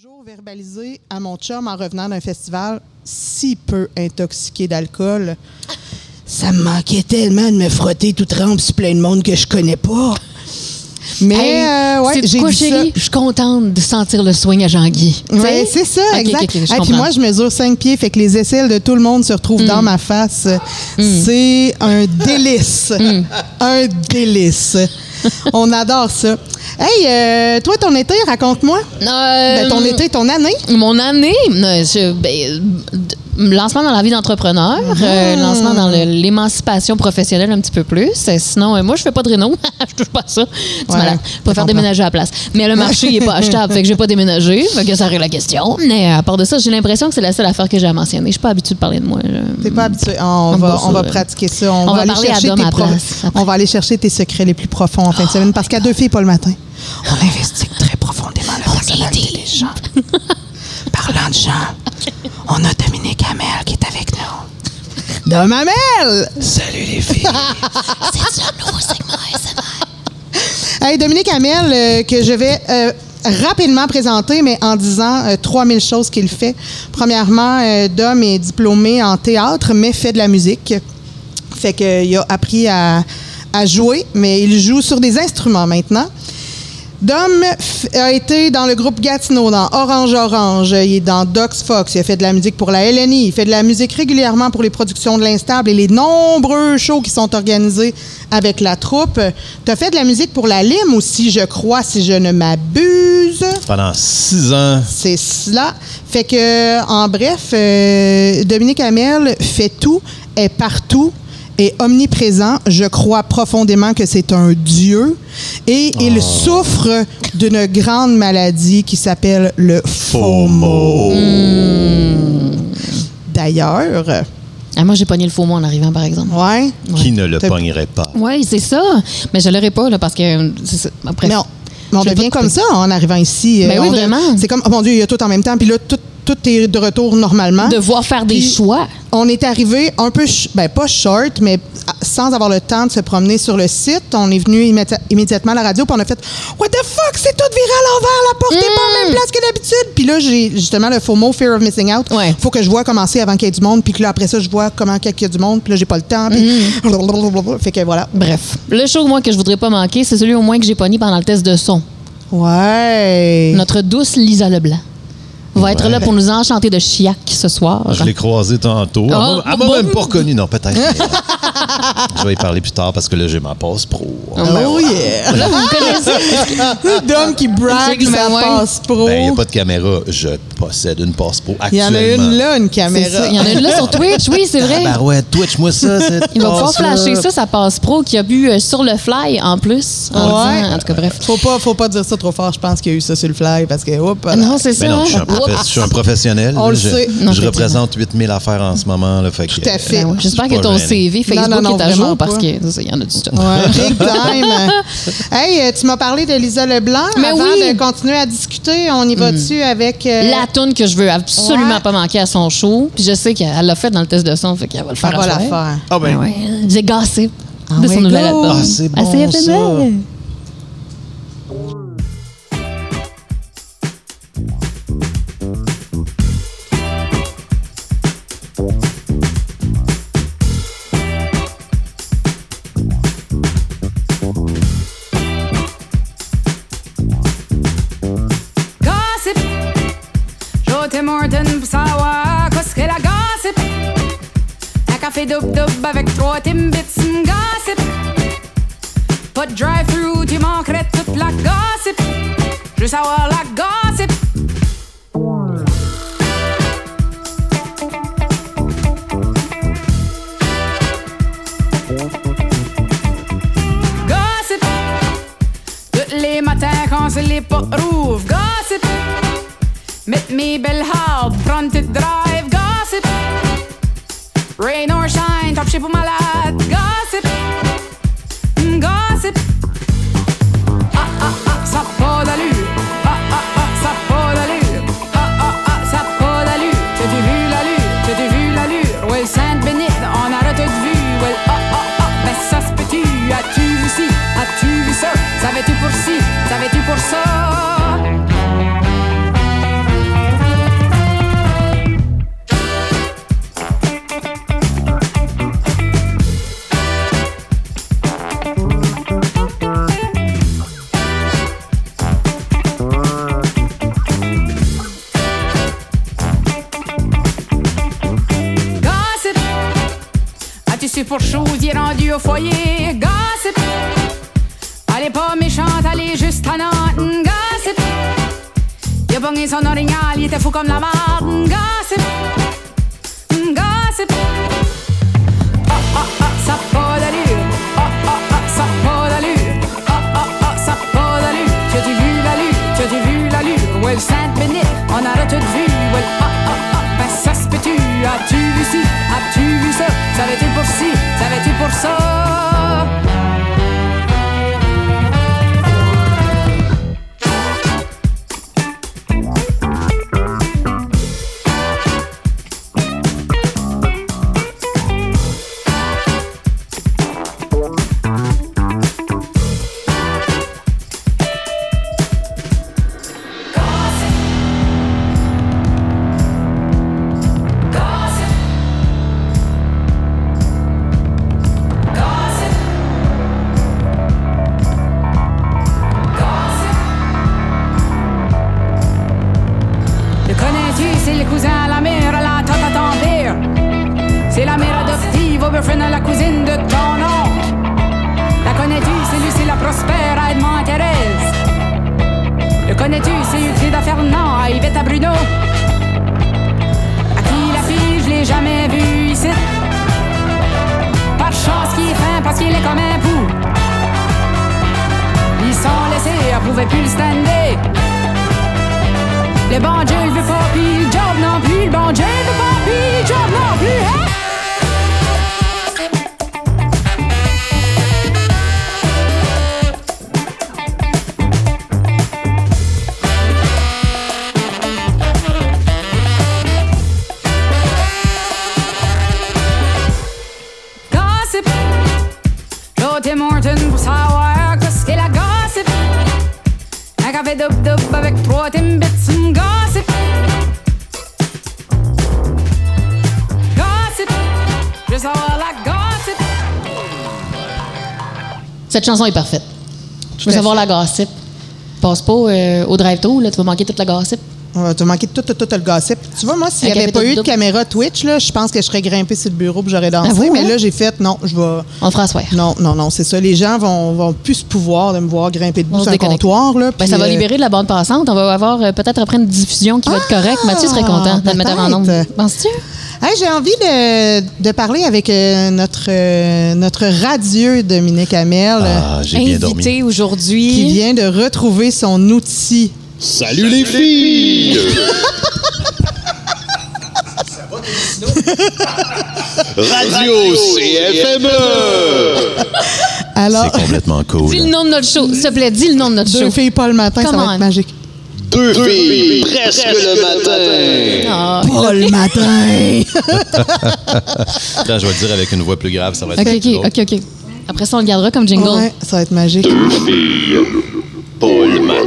jour verbalisé à mon chum en revenant d'un festival si peu intoxiqué d'alcool. Ça me manquait tellement de me frotter tout trempe sur plein de monde que je connais pas. Mais Hey, euh, ouais, j'ai quoi, chérie? Je suis contente de sentir le swing à Jean-Guy. Ouais, c'est ça, exact. Et puis moi, je mesure 5 pieds, fait que les aisselles de tout le monde se retrouvent Mm. dans ma face. C'est un délice. Mm. Un délice. On adore ça. Hey, euh, toi, ton été, raconte-moi. Euh, Ben, ton été, ton année. Mon année, je- ben, lancement dans la vie d'entrepreneur, euh, lancement dans l'émancipation professionnelle un petit peu plus. Euh, Sinon, euh, moi, je fais pas de réno. je touche pas à ça. C'est Ouais, malade. je Pas faire déménager à la place. Mais le marché, il est pas achetable. fait que j'ai pas déménagé. Fait que ça règle la question. Mais à part de ça, j'ai l'impression que c'est la seule affaire que j'ai à mentionner. Je suis pas habituée de parler de moi. je- T'es pas habitué. Ah, on, va, on va pratiquer ça. On, on va, va aller chercher tes pro-. On va aller chercher tes secrets les plus profonds en fin de semaine parce qu'à deux filles, pas le matin. On investigue très profondément la personnalité des gens. Parlant de on a Dominique Hamel qui est avec nous. Dom Hamel! Salut les filles! C'est un nouveau segment Hey, Dominique Hamel, euh, que je vais euh, rapidement présenter, mais en disant euh, 3000 choses qu'il fait. Premièrement, euh, Dom est diplômé en théâtre, mais fait de la musique. Fait qu'il a appris à, à jouer, mais il joue sur des instruments maintenant. Dom a été dans le groupe Gatineau, dans Orange Orange. Il est dans Docs Fox. Il a fait de la musique pour la LNI. Il fait de la musique régulièrement pour les productions de l'Instable et les nombreux shows qui sont organisés avec la troupe. Tu as fait de la musique pour la LIM aussi, je crois, si je ne m'abuse. Pendant six ans, C'est cela. Fait que, en bref, euh, Dominique Hamel fait tout, est partout, est omniprésent. Je crois profondément que c'est un dieu. Et il souffre d'une grande maladie qui s'appelle le FOMO. D'ailleurs, Ah, moi, j'ai pogné le faux mot en arrivant, par exemple. ouais. qui ne le pognerait pas? Oui, c'est ça. Mais je l'aurais pas, là, parce que. Après, Mais on, mais on devient comme ça en arrivant ici. Ben Euh, oui, vraiment. C'est comme, oh mon Dieu, il y a tout en même temps. Puis là, tout, tout est de retour normalement. devoir faire des Puis- choix. On est arrivé un peu, ben pas short, mais à- sans avoir le temps de se promener sur le site. On est venu immédi- immédiatement à la radio, puis on a fait What the fuck, c'est tout viré à l'envers, la porte est pas la même place que d'habitude. Puis là, j'ai justement le FOMO, Fear of Missing Out. Ouais. Faut que je vois commencer avant qu'il y ait du monde, puis que là, après ça, je vois comment qu'il y a du monde, puis là, j'ai pas le temps. Puis... Fait que voilà. Bref. Le show, moi, que je voudrais pas manquer, c'est celui au moins que j'ai pogné pendant le test de son. Ouais. Notre douce Lisa Leblanc va être là pour nous enchanter de Chiac ce soir. Je l'ai croisé tantôt. Oh, elle m'a bon. même pas reconnu. Non, peut-être. je vais y parler plus tard parce que là, j'ai ma passe pro. Oh yeah. Là, vous connaissez. D'homme qui brague sa passe pro. Ben, il n'y a pas de caméra. Je possède une passe pro Il y en actuellement. a une là, une caméra. ça. Il y en a une là sur Twitch, oui, c'est vrai. Ah, ouais, Twitch-moi ça. cette Il va pouvoir flasher ça, ça passe pro, qui a bu euh, sur le fly en plus. En, Ouais. disant- en tout cas, bref. Faut pas, faut pas dire ça trop fort. Je pense qu'il y a eu ça sur le fly parce que, oups, là. Non, c'est ça. Ben non, je suis un, profe- Oups. je suis un professionnel. On le je, sait. Non, je représente 8000 affaires en ce moment. Là, fait que, Tout à fait. Ben ouais, J'espère Je que ton gêné. CV Facebook Non, non, non, est à vraiment jour parce pas. que c'est ça, il y en a du stock. Ouais, big time. hey, euh, tu m'as parlé de Lisa Leblanc. Mais Avant oui. de continuer à discuter, on y va-tu avec. euh, La toune que je veux absolument Ouais. pas manquer à son show. Puis je sais qu'elle l'a fait dans le test de son, fait qu'elle va le faire Elle à va la faire. Ah ben, Ah ouais. C'est Gossip Ah de son nouvel album. Ah, c'est bon, À CFML. ça. Trois timbits, gossip. Pas de drive-thru, tu manquerais toute la gossip. Savoir au foyer. Gossip. Elle est pas méchante, elle est juste tannante. Gossip. Il a pogné son orignal, il était fou comme la marde. Gossip. Gossip. Ah, ah, ah, ça pas d'allure. Ah, ah, ah, ça pas d'allure. Ah, ah, ah, ça pas d'allure. Tu as-tu vu l'allure? Tu as-tu vu l'allure? Well, Sainte-Bénite, on a tout vu. Well, ah, ah, ah, ben ça se peut-tu? As-tu vu ci? As-tu? Savais-tu pour ci? Savais-tu pour ça? Comme un pou. Ils sont laissés, elle pouvait plus le stander. Le bon Dieu, veut pas, puis le job non plus. Le bon Dieu, veut pas, puis le job non plus. Hein? Gossip. Gossip. Gossip. Cette chanson est parfaite. Je veux savoir la gossip. Passe pas euh, au drive-thru, là, tu vas manquer toute la gossip. Ouais, tu as manqué tout, tout, tout le gossip. Tu vois, moi, s'il n'y avait pas eu de caméra Twitch, là, je pense que je serais grimpée sur le bureau et j'aurais dansé. Ah oui, mais hein? là, j'ai fait, non, je vais. On fera soir. Non, non, non, c'est ça. Les gens vont, vont plus se pouvoir de me voir grimper debout On se sur un déconnecte. comptoir. Là, Ben, ça va euh, libérer de la bande passante. On va avoir euh, peut-être après une diffusion qui va être correcte. Mathieu serait content de le mettre en nombre. Penses-tu? Hey, j'ai envie de, de parler avec euh, notre, euh, notre radieux Dominique Hamel, Ah, j'ai bien dormi. Invité qui aujourd'hui. vient de retrouver son outil. Salut les filles! Radio CFME! Alors, C'est complètement cool. Dis le nom de notre show. S'il te plaît, dis le nom de notre deux show. filles pas le matin, ça Come va on. être magique. Deux filles, presque le matin! Ah, Pas le matin! Attends, je vais le dire avec une voix plus grave, ça va être OK, plus OK, drôle. OK, OK. Après ça, on le gardera comme jingle. Ouais, ça va être magique. Pas le matin.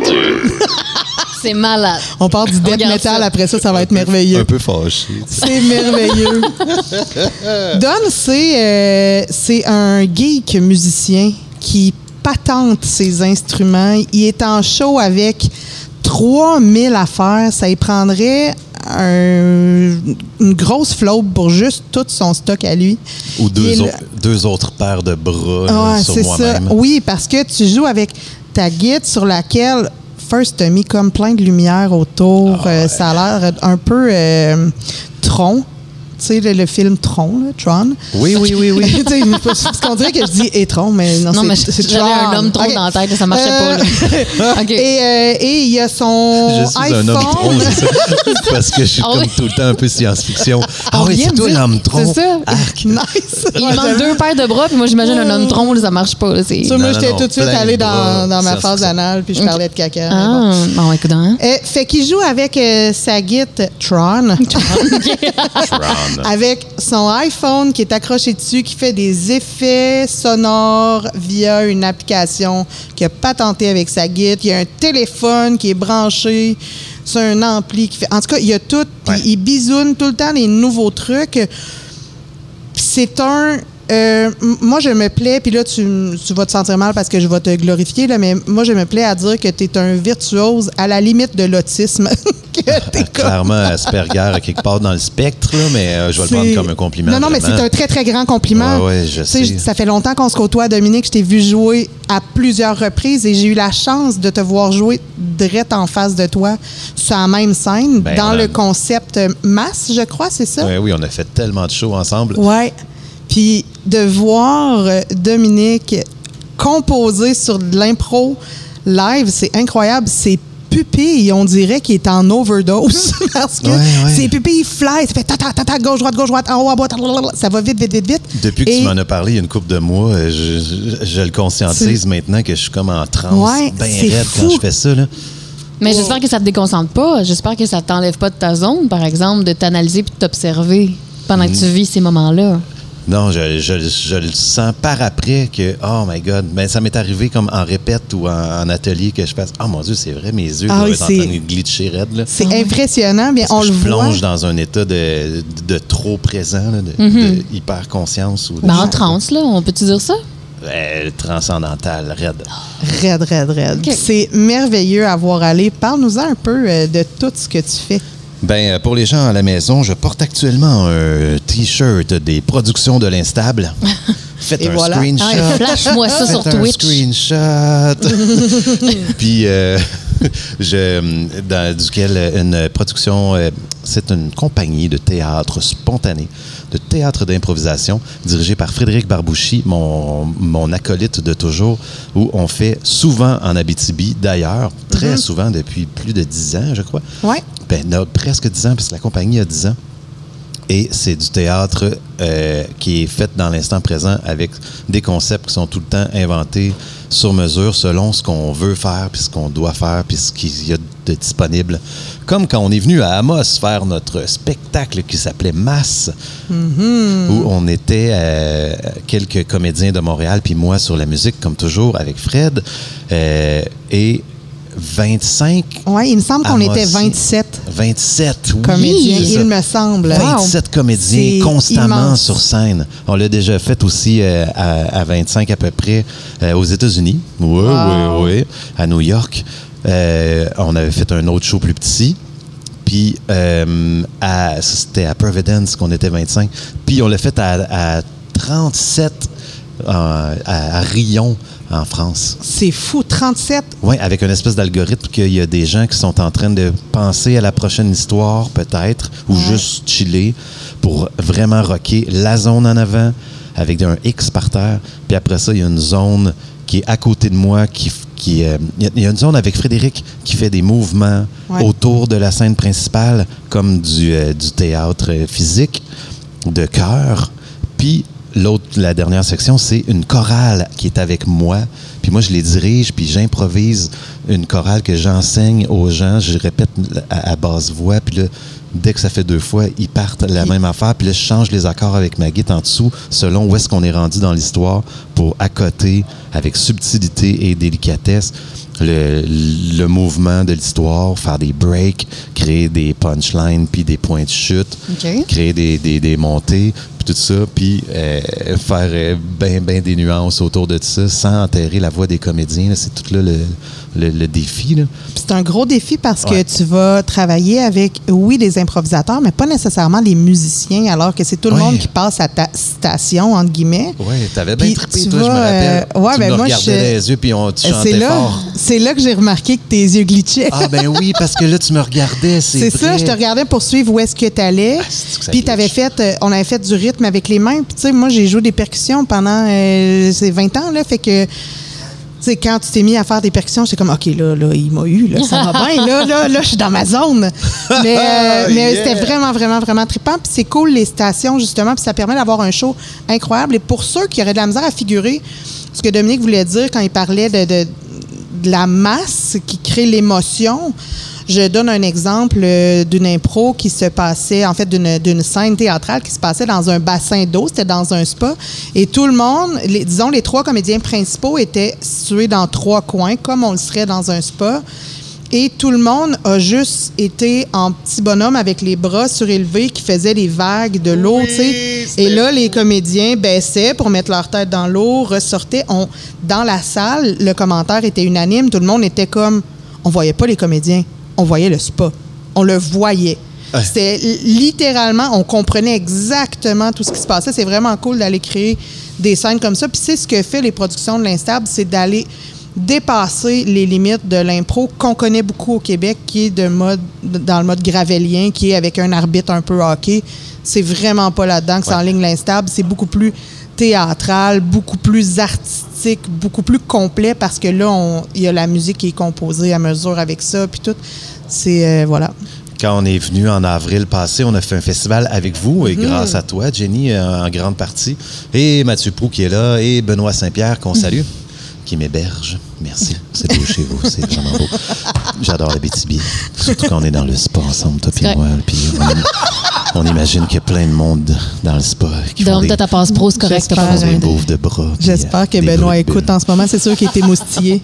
C'est malade. On part du death metal, ça. après ça, ça va être merveilleux. Un peu fâché. C'est merveilleux. Don, c'est euh, c'est un geek musicien qui patente ses instruments. Il est en show avec 3000 affaires. Ça y prendrait un- une grosse flotte pour juste tout son stock à lui. Ou deux, est au- le- deux autres paires de bras là, sur moi-même. Oui, parce que tu joues avec ta guide sur laquelle, first, as mis comme plein de lumière autour. Ah, Euh, ça a l'air un peu euh, Tron. Tu sais, le, le film Tron, là, Tron. Oui, oui, oui, oui. Tu sais, parce qu'on dirait que je dis Etron, mais non, Non, c'est Tron. un homme tronc OK. dans la tête, ça marchait pas, là. OK. Et euh, et il y a son Je suis iPhone. un homme tronc, c'est ça? parce que je suis Ah comme oui. tout le temps un peu science-fiction. Ah On oui, c'est toi l'homme tronc. C'est ça. Arc. nice. Il manque deux paires de bras, puis moi, j'imagine un homme tronc, là, ça marche pas. là, Ça, Non, moi, j'étais tout de suite allée dans, dans ma phase anale, puis je parlais de caca. Ah, bon, écoute, hein? Euh, fait qu'il joue avec euh, sa guide Tron, Tron. Avec son iPhone qui est accroché dessus, qui fait des effets sonores via une application qu'il a patentée avec sa guide. Il y a un téléphone qui est branché sur un ampli qui fait. En tout cas, il y a tout. Puis Ouais. il bisoune tout le temps les nouveaux trucs. C'est un. Euh, moi, je me plais, puis là, tu, tu vas te sentir mal parce que je vais te glorifier, là, mais moi, je me plais à dire que tu es un virtuose à la limite de l'autisme. T'es comme- Clairement, Asperger, quelque part dans le spectre, là, mais euh, je vais le prendre comme un compliment. Non, non, mais c'est un très, très grand compliment. Ouais, ouais, je sais. Ça fait longtemps qu'on se côtoie, Dominique. Je t'ai vu jouer à plusieurs reprises et j'ai eu la chance de te voir jouer direct en face de toi sur la même scène, Ben, dans le concept euh, masse, je crois, c'est ça? Ouais, oui, on a fait tellement de shows ensemble. Ouais. Puis de voir euh, Dominique composer sur de l'impro live, c'est incroyable. Ses pupilles, on dirait qu'il est en overdose parce que Ouais, ouais. ses pupilles fly, ça fait ta ta ta ta gauche droite gauche droite en haut à droite, ça va vite vite vite vite. Depuis que Et- tu m'en as parlé il y a une couple de mois, euh, je, je- je le conscientise C'est- maintenant que je suis comme en transe, Ouais, bien c'est raide quand fou. je fais ça. Là. Mais j'espère que ça te déconcentre pas. J'espère que ça t'enlève pas de ta zone, par exemple, de t'analyser puis de t'observer pendant que tu vis ces moments-là. Non, je, je- je le sens par après que, oh my God, ben, ça m'est arrivé comme en répète ou en, en atelier que je fasse, oh mon Dieu, c'est vrai, mes yeux Ah doivent oui, être en c'est- train de glitcher raide. C'est impressionnant, bien on le je voit. plonge dans un état de, de trop présent, là, de, de hyper conscience ou de Ben, en transe, là, on peut-tu dire ça? euh, transcendantal, raide. Raide, raide, raide. C'est merveilleux à voir aller. Parle-nous un peu euh, de tout ce que tu fais. Ben, euh, pour les gens à la maison, je porte actuellement un T-shirt des productions de l'Instable. Faites Et un voilà. screenshot. Ah, flash-moi ça sur Faites un Twitch. screenshot. Puis, euh, je, dans, duquel une production, euh, c'est une compagnie de théâtre spontané, de théâtre d'improvisation, dirigée par Frédéric Barbouchi, mon, mon acolyte de toujours, où on fait souvent en Abitibi, d'ailleurs, très souvent depuis plus de dix ans, je crois. Ouais. Ben, non, presque 10 ans, parce que la compagnie a 10 ans. Et c'est du théâtre euh, qui est fait dans l'instant présent avec des concepts qui sont tout le temps inventés sur mesure selon ce qu'on veut faire, puis ce qu'on doit faire, puis ce qu'il y a de disponible. Comme quand on est venu à Amos faire notre spectacle qui s'appelait Masse, où on était euh, quelques comédiens de Montréal, puis moi sur la musique, comme toujours, avec Fred. Euh, et 25 Ouais, il me semble qu'on était 27 27, oui. comédiens, il me semble. 27 comédiens C'est constamment immense. sur scène. On l'a déjà fait aussi euh, à, à 25 à peu près euh, aux États-Unis. Oui, Wow. oui, oui. À New York. Euh, on avait fait un autre show plus petit. Puis euh, c'était à Providence qu'on était 25. Puis on l'a fait à, à 37 euh, à, à Rion, en France. C'est fou, 37. Oui, avec une espèce d'algorithme qu'il y a des gens qui sont en train de penser à la prochaine histoire, peut-être, ou juste chiller pour vraiment rocker la zone en avant avec un X par terre. Puis après ça, il y a une zone qui est à côté de moi qui. euh, il y a- il y, a une zone avec Frédéric qui fait des mouvements Ouais. autour de la scène principale, comme du, euh, du théâtre physique, de chœur. Puis l'autre, la dernière section, c'est une chorale qui est avec moi. Puis moi, je les dirige, puis j'improvise une chorale que j'enseigne aux gens. Je répète à, à basse voix, puis là, dès que ça fait deux fois, ils partent la même affaire. Puis là, je change les accords avec ma guitare en dessous, selon où est-ce qu'on est rendu dans l'histoire, pour accoter avec subtilité et délicatesse le, le mouvement de l'histoire, faire des breaks, créer des punchlines, puis des points de chute créer des, des, des montées, puis tout ça, puis euh, faire bien ben des nuances autour de ça sans enterrer la voix des comédiens. C'est tout là le, le, le défi. C'est un gros défi parce Ouais. que tu vas travailler avec, oui, des improvisateurs, mais pas nécessairement des musiciens, alors que c'est tout le Ouais. monde qui passe à ta station, entre guillemets. Oui, t'avais bien trippé, tu toi, je me vas, rappelle. euh, ouais, tu ben me moi, regardais je- les yeux, puis on, tu Euh, chantais C'est là, fort. c'est là que j'ai remarqué que tes yeux glitchaient. Ah ben oui, parce que là, tu me regardais, c'est C'est ça, je te regardais pour suivre où est-ce que tu allais. Ah, Puis t'avais fait, euh, on avait fait du rythme avec les mains. Puis tu sais, moi j'ai joué des percussions pendant euh, ces 20 ans là, fait que tu sais, quand tu t'es mis à faire des percussions, j'étais comme, OK, là, là, il m'a eu, là, ça va bien, là, là, là, je suis dans ma zone. Mais, euh, mais Yeah. c'était vraiment, vraiment, vraiment trippant. Puis c'est cool, les stations, justement, puis ça permet d'avoir un show incroyable. Et pour ceux qui auraient de la misère à figurer ce que Dominique voulait dire quand il parlait de, de, de la masse qui crée l'émotion, je donne un exemple euh, d'une impro qui se passait, en fait, d'une scène théâtrale qui se passait dans un bassin d'eau, c'était dans un spa. Et tout le monde, les- disons, les trois comédiens principaux étaient situés dans trois coins, comme on le serait dans un spa. Et tout le monde a juste été en petit bonhomme avec les bras surélevés qui faisaient les vagues de l'eau, tu sais. Et là, les comédiens baissaient pour mettre leur tête dans l'eau, ressortaient. On, dans la salle, le commentaire était unanime. Tout le monde était comme... On voyait pas les comédiens, on voyait le spa. on le voyait. Ouais. C'était littéralement, on comprenait exactement tout ce qui se passait. C'est vraiment cool d'aller créer des scènes comme ça. Puis c'est ce que fait les productions de l'Instable, c'est d'aller dépasser les limites de l'impro qu'on connaît beaucoup au Québec, qui est de mode, dans le mode gravélien, qui est avec un arbitre un peu hockey. C'est vraiment pas là-dedans que c'est en ligne l'Instable. C'est beaucoup plus théâtral, beaucoup plus artistique, beaucoup plus complet parce que là, il y a la musique qui est composée à mesure avec ça, puis tout. C'est, euh, voilà. Quand on est venu en avril passé, on a fait un festival avec vous et grâce à toi, Jenny, euh, en grande partie, et Mathieu Prou qui est là, et Benoît Saint-Pierre qu'on salue, qui m'héberge. Merci. C'est beau chez vous, c'est vraiment beau. J'adore la BTB. Surtout quand on est dans le spa ensemble, toi et moi. Puis on, on imagine qu'il y a plein de monde dans le spa qui Donc, toi, ta passe pro, c'est correct. t'as pas besoin de- bouffes de bras. J'espère euh, que des Benoît écoute en ce moment. C'est sûr qu'il était moustillé.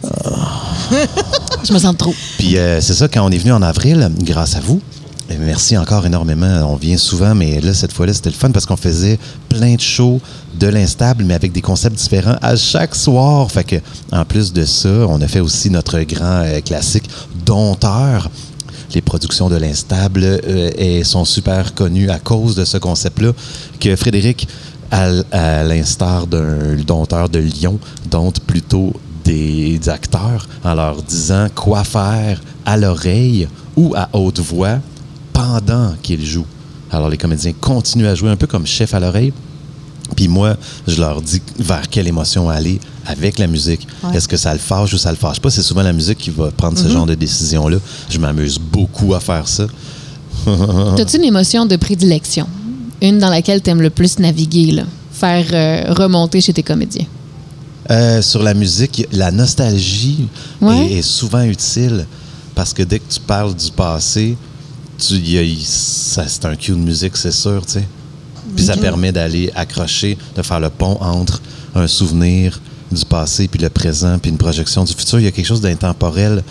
Je me sens trop. Puis euh, c'est ça, quand on est venu en avril, grâce à vous, merci encore énormément. On vient souvent, mais là, cette fois-là, c'était le fun parce qu'on faisait plein de shows de l'instable, mais avec des concepts différents à chaque soir. Fait que, en plus de ça, on a fait aussi notre grand euh, classique Dompteur. Les productions de l'instable euh, et sont super connues à cause de ce concept-là que Frédéric, à l'instar d'un dompteur de Lyon, dompte plutôt des acteurs en leur disant quoi faire à l'oreille ou à haute voix pendant qu'ils jouent. Alors les comédiens continuent à jouer un peu comme chef à l'oreille. Puis moi, je leur dis vers quelle émotion aller avec la musique. Ouais. Est-ce que ça le fâche ou ça le fâche pas? C'est souvent la musique qui va prendre ce genre de décision-là. Je m'amuse beaucoup à faire ça. T'as-tu une émotion de prédilection? Une dans laquelle t'aimes le plus naviguer, là? Faire euh, remonter chez tes comédiens? Euh, sur la musique, la nostalgie Ouais. est, est souvent utile parce que dès que tu parles du passé, c'est un cue de musique, c'est sûr, tu sais. Puis ça permet d'aller accrocher, de faire le pont entre un souvenir du passé, puis le présent, puis une projection du futur. Il y a quelque chose d'intemporel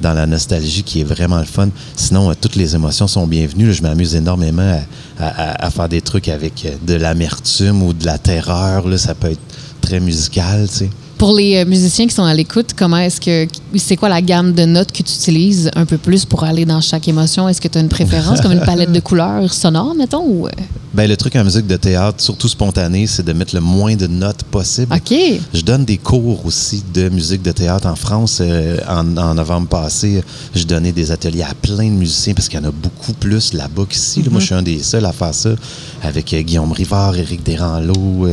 dans la nostalgie qui est vraiment le fun. Sinon, euh, toutes les émotions sont bienvenues. Là, je m'amuse énormément à, à- à faire des trucs avec euh, de l'amertume ou de la terreur. Là, ça peut être très musical, tu sais. Pour les euh, musiciens qui sont à l'écoute, comment est-ce que c'est quoi la gamme de notes que tu utilises un peu plus pour aller dans chaque émotion? Est-ce que tu as une préférence comme une palette de couleurs sonores mettons ou euh? Ben, le truc en musique de théâtre, surtout spontané, c'est de mettre le moins de notes possible. OK. Je donne des cours aussi de musique de théâtre en France. Euh, en, en novembre passé, je donnais des ateliers à plein de musiciens parce qu'il y en a beaucoup plus là-bas qu'ici. Moi, je suis un des seuls à faire ça avec Guillaume Rivard, Éric Desranleau,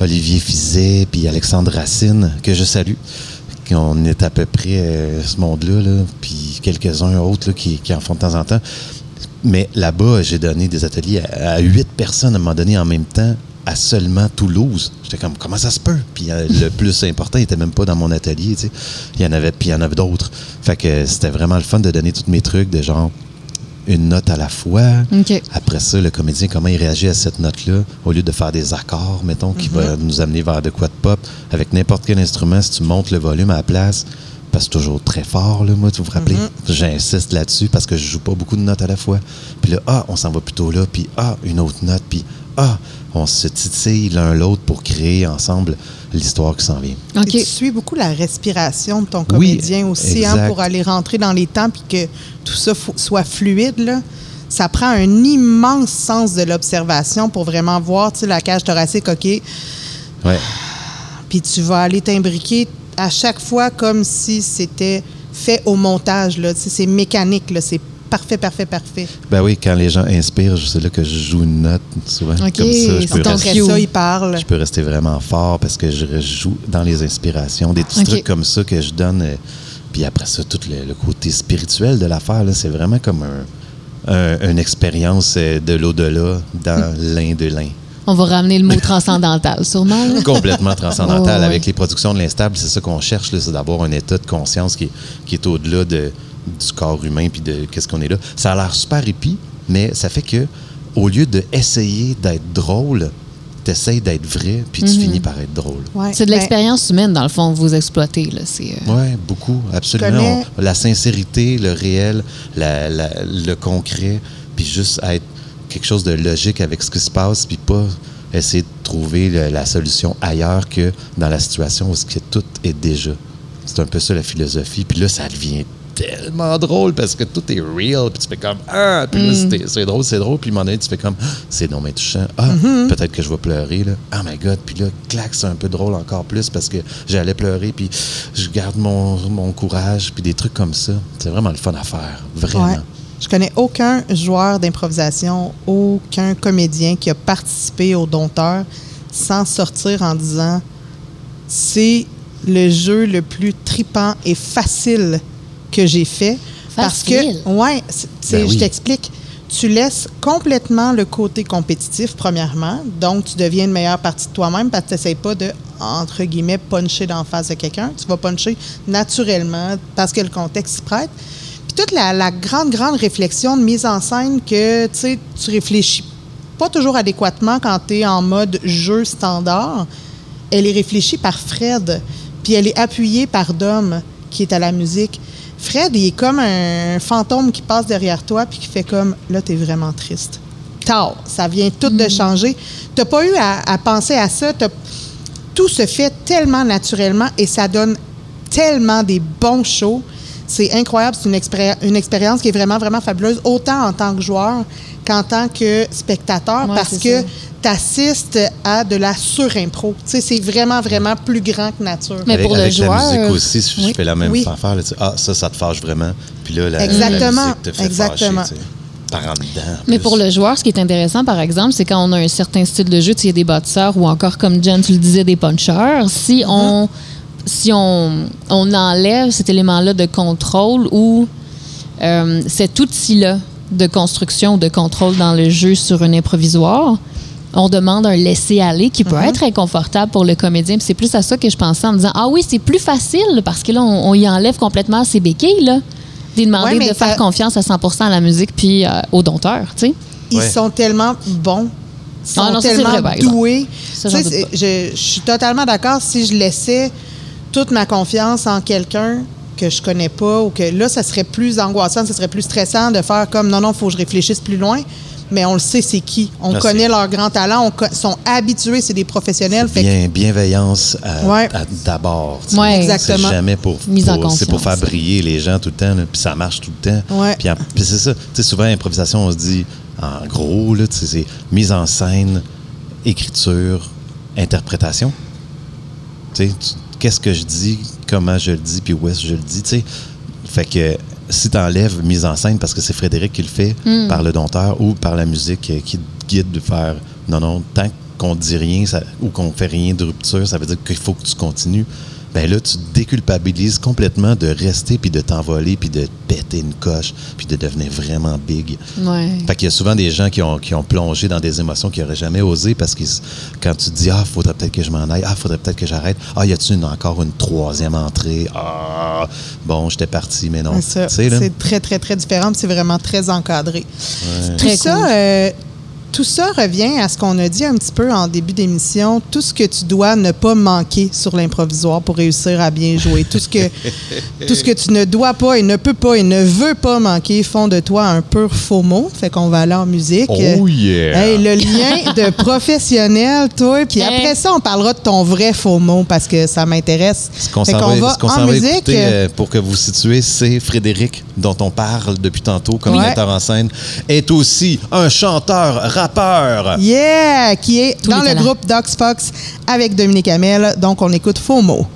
Olivier Fizet, puis Alexandre Racine, que je salue. On est à peu près euh, ce monde-là, là, puis quelques-uns autres là, qui, qui en font de temps en temps. Mais là-bas, j'ai donné des ateliers à, huit personnes à un moment donné en même temps à seulement Toulouse. J'étais comme, comment ça se peut? Puis euh, le plus important, il était même pas dans mon atelier, tu sais. Il y en avait, puis il y en avait d'autres. Fait que c'était vraiment le fun de donner tous mes trucs de genre une note à la fois. Après ça, le comédien, comment il réagit à cette note-là, au lieu de faire des accords, mettons, qui va nous amener vers de quoi de pop, avec n'importe quel instrument, si tu montes le volume à la place, parce que c'est toujours très fort, là, moi, tu vous rappelez? J'insiste là-dessus parce que je joue pas beaucoup de notes à la fois. Puis là, ah, on s'en va plutôt là, puis ah, une autre note, puis ah, on se titille l'un l'autre pour créer ensemble l'histoire qui s'en vient. Et tu suis beaucoup la respiration de ton Oui, comédien aussi, hein, pour aller rentrer dans les temps puis que tout ça soit fluide. Là. Ça prend un immense sens de l'observation pour vraiment voir tu sais, la cage thoracique, OK, Ouais. puis tu vas aller t'imbriquer à chaque fois comme si c'était fait au montage. Là. Tu sais, C'est mécanique, là. c'est parfait, parfait, parfait. Ben oui, quand les gens inspirent, c'est là que je joue une note, souvent. OK, Comme ça, je peux, rester, ça, il parle. je peux rester vraiment fort parce que je joue dans les inspirations. Des petits trucs comme ça que je donne. euh, puis après ça, tout le, le côté spirituel de l'affaire, là, c'est vraiment comme un, un- une expérience euh, de l'au-delà dans l'un de l'un. On va ramener le mot transcendantal, sûrement. là. Complètement transcendantal. Ouais. Avec les productions de l'instable, c'est ça qu'on cherche, là, c'est d'avoir un état de conscience qui est au-delà de, du corps humain puis de qu'est-ce qu'on est là. Ça a l'air super épi, mais ça fait que au lieu d'essayer d'être drôle, t'essayes d'être vrai, puis tu finis par être drôle. Ouais. C'est de Ben, l'expérience humaine, dans le fond, que vous exploitez. Là. C'est, euh, Oui, beaucoup, absolument. connais- On- la sincérité, le réel, la- la- le concret, puis juste être quelque chose de logique avec ce qui se passe, puis pas essayer de trouver le- la solution ailleurs que dans la situation où ce que tout est déjà. C'est un peu ça la philosophie. Puis là, ça devient tellement drôle parce que tout est real. Puis tu fais comme Ah! Puis là, c'est- drôle, c'est drôle. Puis à un moment donné, tu fais comme C'est non, mais touchant. Ah, peut-être que je vais pleurer. Là. Oh my God. Puis là, clac, c'est un peu drôle encore plus parce que j'allais pleurer. Puis je garde mon, mon courage. Puis des trucs comme ça. C'est vraiment le fun à faire. Vraiment. Ouais. Je connais aucun joueur d'improvisation, aucun comédien qui a participé au dompteur sans sortir en disant c'est le jeu le plus tripant et facile que j'ai fait. Parce que, ouais, Ben oui. je t'explique. Tu laisses complètement le côté compétitif, premièrement. Donc, tu deviens une meilleure partie de toi-même parce que tu n'essayes pas de, entre guillemets, puncher d'en face de quelqu'un. Tu vas puncher naturellement parce que le contexte s'y prête. Puis toute la, la grande, grande réflexion de mise en scène que, tu sais, tu réfléchis pas toujours adéquatement quand tu es en mode jeu standard, elle est réfléchie par Fred, puis elle est appuyée par Dom, qui est à la musique. Fred, il est comme un fantôme qui passe derrière toi, puis qui fait comme, là, tu es vraiment triste. Tard, ça vient tout de changer. Tu pas eu à, à penser à ça. T'as- Tout se fait tellement naturellement et ça donne tellement des bons shows. C'est incroyable. C'est une, expéri- une expérience qui est vraiment, vraiment fabuleuse, autant en tant que joueur qu'en tant que spectateur, Ouais, parce que ça. tu assistes à de la surimpro. Tu sais, c'est vraiment, vraiment plus grand que nature. Mais avec, pour le avec joueur, la musique aussi, je oui. fais la même Oui. affaire. là, ah, ça, ça te fâche vraiment. Puis là, la, la Exactement, musique te fait exactement. fâcher. Par en dedans. en Mais plus. pour le joueur, ce qui est intéressant, par exemple, c'est quand on a un certain style de jeu, tu sais, il y a des bâtisseurs ou encore, comme Jen, tu le disais, des puncheurs. Si on, si on, on enlève cet élément-là de contrôle ou euh, cet outil-là de construction ou de contrôle dans le jeu sur un improvisoire, on demande un laisser-aller qui peut être inconfortable pour le comédien. Puis c'est plus à ça que je pensais en me disant Ah oui, c'est plus facile parce que là, on, on y enlève complètement ses béquilles, là. D'y demander Ouais, de faire confiance à 100% à la musique puis euh, au dompteur, tu sais. Ils Ouais. sont tellement bons. Ils sont Ah non, ça, c'est tellement vrai, doués. Ça, Tu sais, j'en doute c'est- je, je suis totalement d'accord si je laissais toute ma confiance en quelqu'un que je connais pas ou que là, ça serait plus angoissant, ça serait plus stressant de faire comme non, non, il faut que je réfléchisse plus loin. Mais on le sait, c'est qui. On connaît leur grand talent, on sont habitués, c'est des professionnels. Fait Bien, bienveillance Ouais. d'abord. Ouais. Exactement. C'est jamais pour, Mise en pour- c'est pour faire briller les gens tout le temps, puis ça marche tout le temps. Ouais. Puis, c'est ça. Souvent, improvisation, on se dit, en gros, c'est mise en scène, écriture, interprétation. Qu'est-ce que je dis, comment je le dis, puis où est-ce que je le dis, tu sais. Fait que si tu enlèves mise en scène, parce que c'est Frédéric qui le fait, Hmm. par le dompteur ou par la musique euh, qui te guide de faire non, non, tant qu'on dit rien ça- ou qu'on fait rien de rupture, ça veut dire qu'il faut que tu continues. Ben là, tu te déculpabilises complètement de rester puis de t'envoler puis de péter une coche puis de devenir vraiment big. Ouais. Fait qu'il y a souvent des gens qui ont, qui ont plongé dans des émotions qu'ils n'auraient jamais osé parce que quand tu te dis Ah, faudrait peut-être que je m'en aille, Ah, faudrait peut-être que j'arrête, Ah, y a-tu une- encore une troisième entrée, Ah, bon, j'étais parti, mais non. C'est très, très, très différent. puis C'est vraiment très encadré. Tout Très ça, cool. euh, tout ça revient à ce qu'on a dit un petit peu en début d'émission. Tout ce que tu dois ne pas manquer sur l'improvisoire pour réussir à bien jouer. Tout ce que, tout ce que tu ne dois pas et ne peux pas et ne veux pas manquer font de toi un pur faux mot. Fait qu'on va aller en musique. Oh yeah! Hey, le lien de professionnel, toi. Puis après ça, on parlera de ton vrai faux mot parce que ça m'intéresse. Ce qu'on s'en va, en va musique. écouter, euh, pour que vous situez, c'est Frédéric, dont on parle depuis tantôt comme Ouais. metteur en scène, est aussi un chanteur, rappeur. Yeah! Qui est Tous dans le talents. groupe Docs Fox avec Dominique Hamel. Donc, on écoute Faux mots.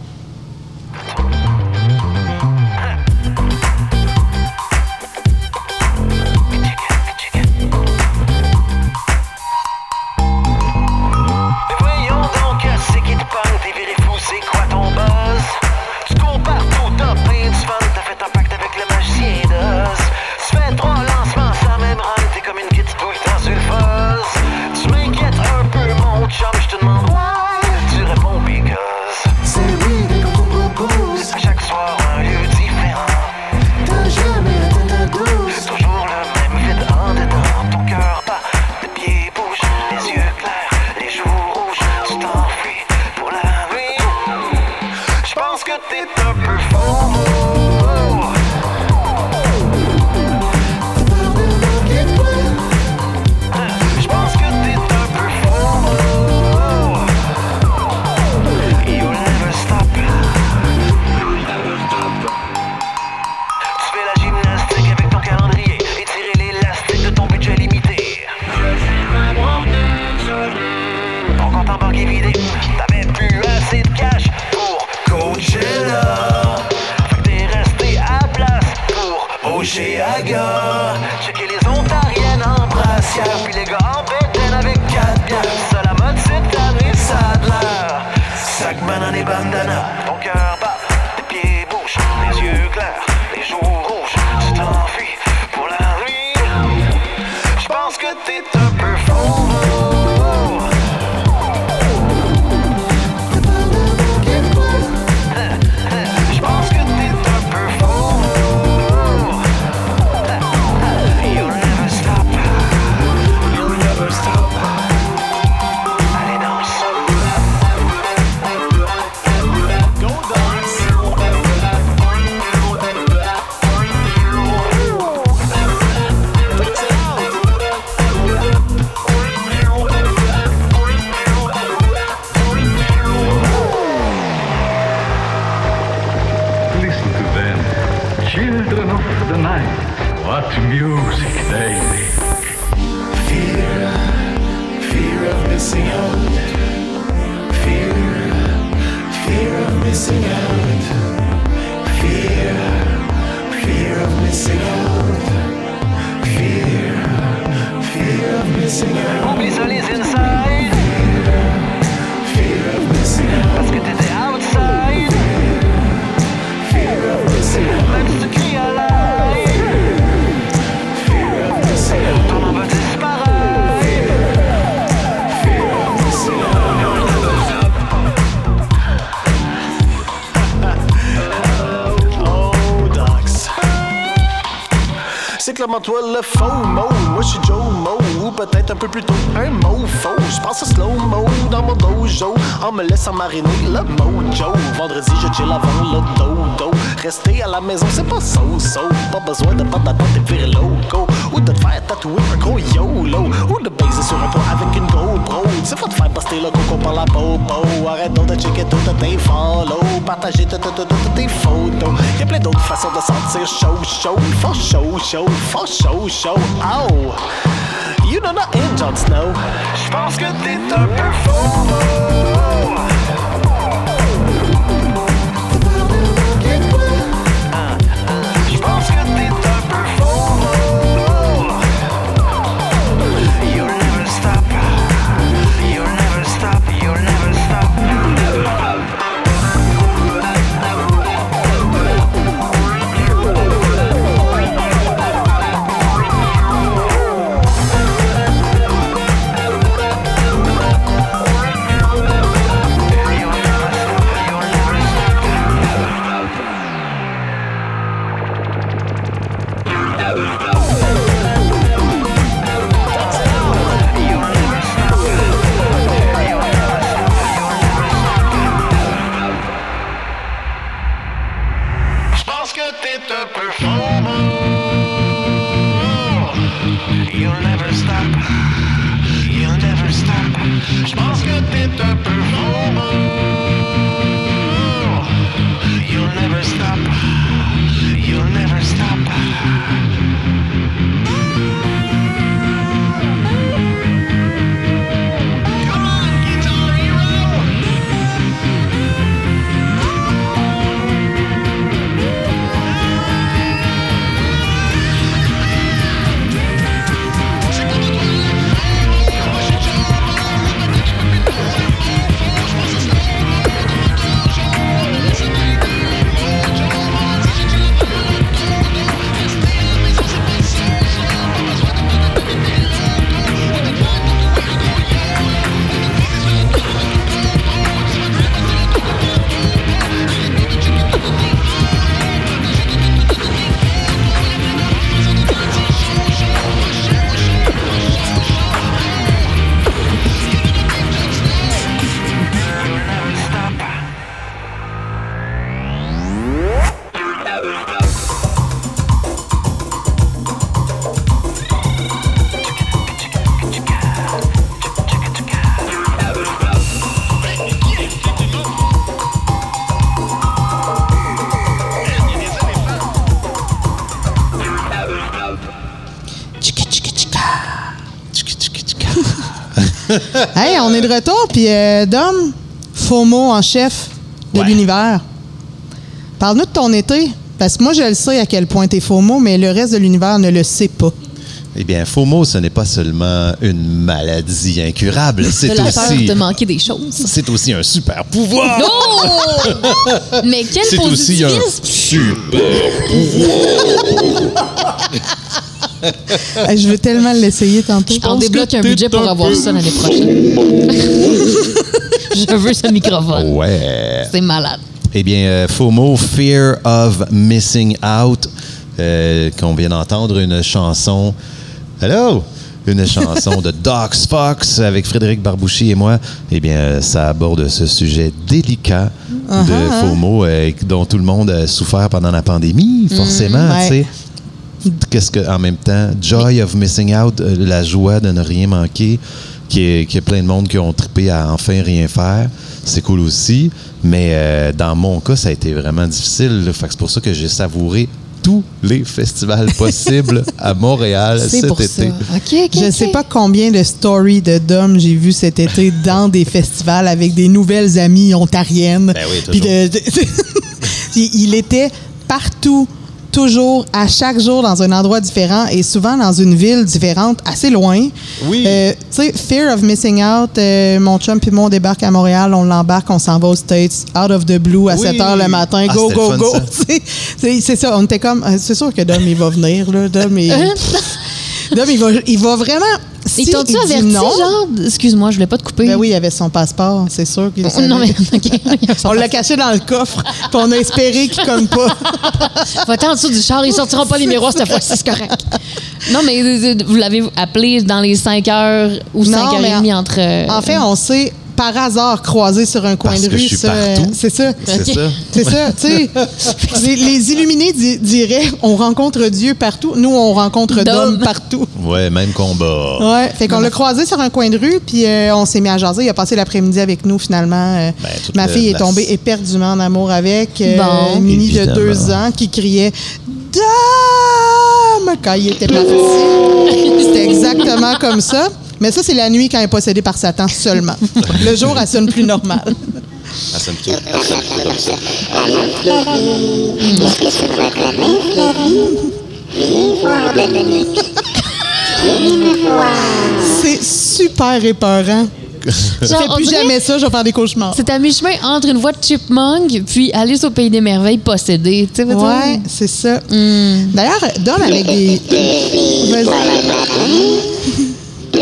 Toi le faux mot? Moi je suis Joe Mo, ou peut-être un peu plus tôt un mot faux. Je pense à slow mo dans mon dojo en me laissant mariner le mojo. Vendredi je chill avant le dodo. Rester à la maison c'est pas so so. Pas besoin de pas d'attente et virer loco ou de te faire tatouer un gros YOLO ou de baiser sur un toit avec une GoPro. C'est pas de faire poster le coco par la bobo. Arrête donc de checker toutes tes follow, partager toutes tes photos. Y'a plein d'autres façons de sentir chaud chaud, fort chaud chaud, fort chaud chaud. Oh, you know not in Jon Snow. J'pense que t'es un peu faux. Hey, on est de retour, puis euh, Dom, FOMO en chef de Ouais. l'univers. Parle-nous de ton été, parce que moi, je le sais à quel point t'es FOMO, mais le reste de l'univers ne le sait pas. Eh bien, FOMO, ce n'est pas seulement une maladie incurable, c'est De la peur aussi, de manquer des choses. c'est aussi un super pouvoir. Oh! Mais quel C'est aussi un super. Hey, je veux tellement l'essayer tantôt. On débloque un budget pour avoir ça l'année prochaine. Je veux ce microphone. Ouais. C'est malade. Eh bien, euh, FOMO, Fear of Missing Out, euh, qu'on vient d'entendre une chanson. Hello! Une chanson de Docs Fox avec Frédéric Barbouchi et moi. Eh bien, euh, ça aborde ce sujet délicat de FOMO euh, dont tout le monde a souffert pendant la pandémie, forcément, ouais. Qu'est-ce que, en même temps, Joy of Missing Out, euh, la joie de ne rien manquer, qui est, qui est plein de monde qui ont trippé à enfin rien faire. C'est cool aussi. Mais euh, dans mon cas, ça a été vraiment difficile. là. Fait que c'est pour ça que j'ai savouré tous les festivals possibles à Montréal cet pour été. ça. Je OK. sais pas combien de stories de Dom j'ai vu cet été dans des festivals avec des nouvelles amies ontariennes. Ben oui, Puis de- de- il il était partout, toujours, à chaque jour dans un endroit différent et souvent dans une ville différente, assez loin. Oui. Euh, tu sais, Fear of Missing Out, euh, mon chum puis moi, on débarque à Montréal, on l'embarque, on s'en va aux States, out of the blue, à Oui. 7 h le matin, Ah, go, go, fun, go. ça. Tu sais, C'est c'est ça, on était comme, euh, c'est sûr que Dom, il va venir, là. Dom, il, Dom, il va, il va vraiment. Ils t'ont-tu averti, genre? Excuse-moi, je voulais pas te couper? Ben oui, il avait son passeport, c'est sûr qu'il savait. Non, mais OK. On l'a caché dans le coffre, puis on a espéré qu'il cogne pas. Va-t'en en dessous du char, ils sortiront pas les miroirs cette fois-ci, c'est correct. Non, mais euh, vous l'avez appelé dans les 5 heures ou 5 Non, heures mais et demie entre. euh, En fait, on s'est par hasard croisé sur un coin Parce de que rue. je suis ça, euh, partout. C'est ça. C'est ça? C'est ça, tu sais. les, les illuminés di- diraient on rencontre Dieu partout. Nous, on rencontre D'hommes. partout. Ouais, même combat. Ouais. Fait qu'on l'a croisé sur un coin de rue, puis euh, on s'est mis à jaser. Il a passé l'après-midi avec nous, finalement. Euh, Ben, ma le- fille est tombée éperdument en amour avec euh, Bon. Mini de deux ans qui criait Dame quand il était parti. C'était exactement comme ça. Mais ça, c'est la nuit quand elle est possédée par Satan seulement. Le jour, elle sonne plus normal. Ça me touche. Ça me touche comme ça. C'est super épeurant. Je Genre, fais plus dirait- jamais ça, je vais faire des cauchemars. C'est à mi-chemin entre une voix de chipmunk puis Alice au Pays des Merveilles possédée. Tu sais? Ouais, c'est ça. Hmm. D'ailleurs, Dom avec des. Vas-y.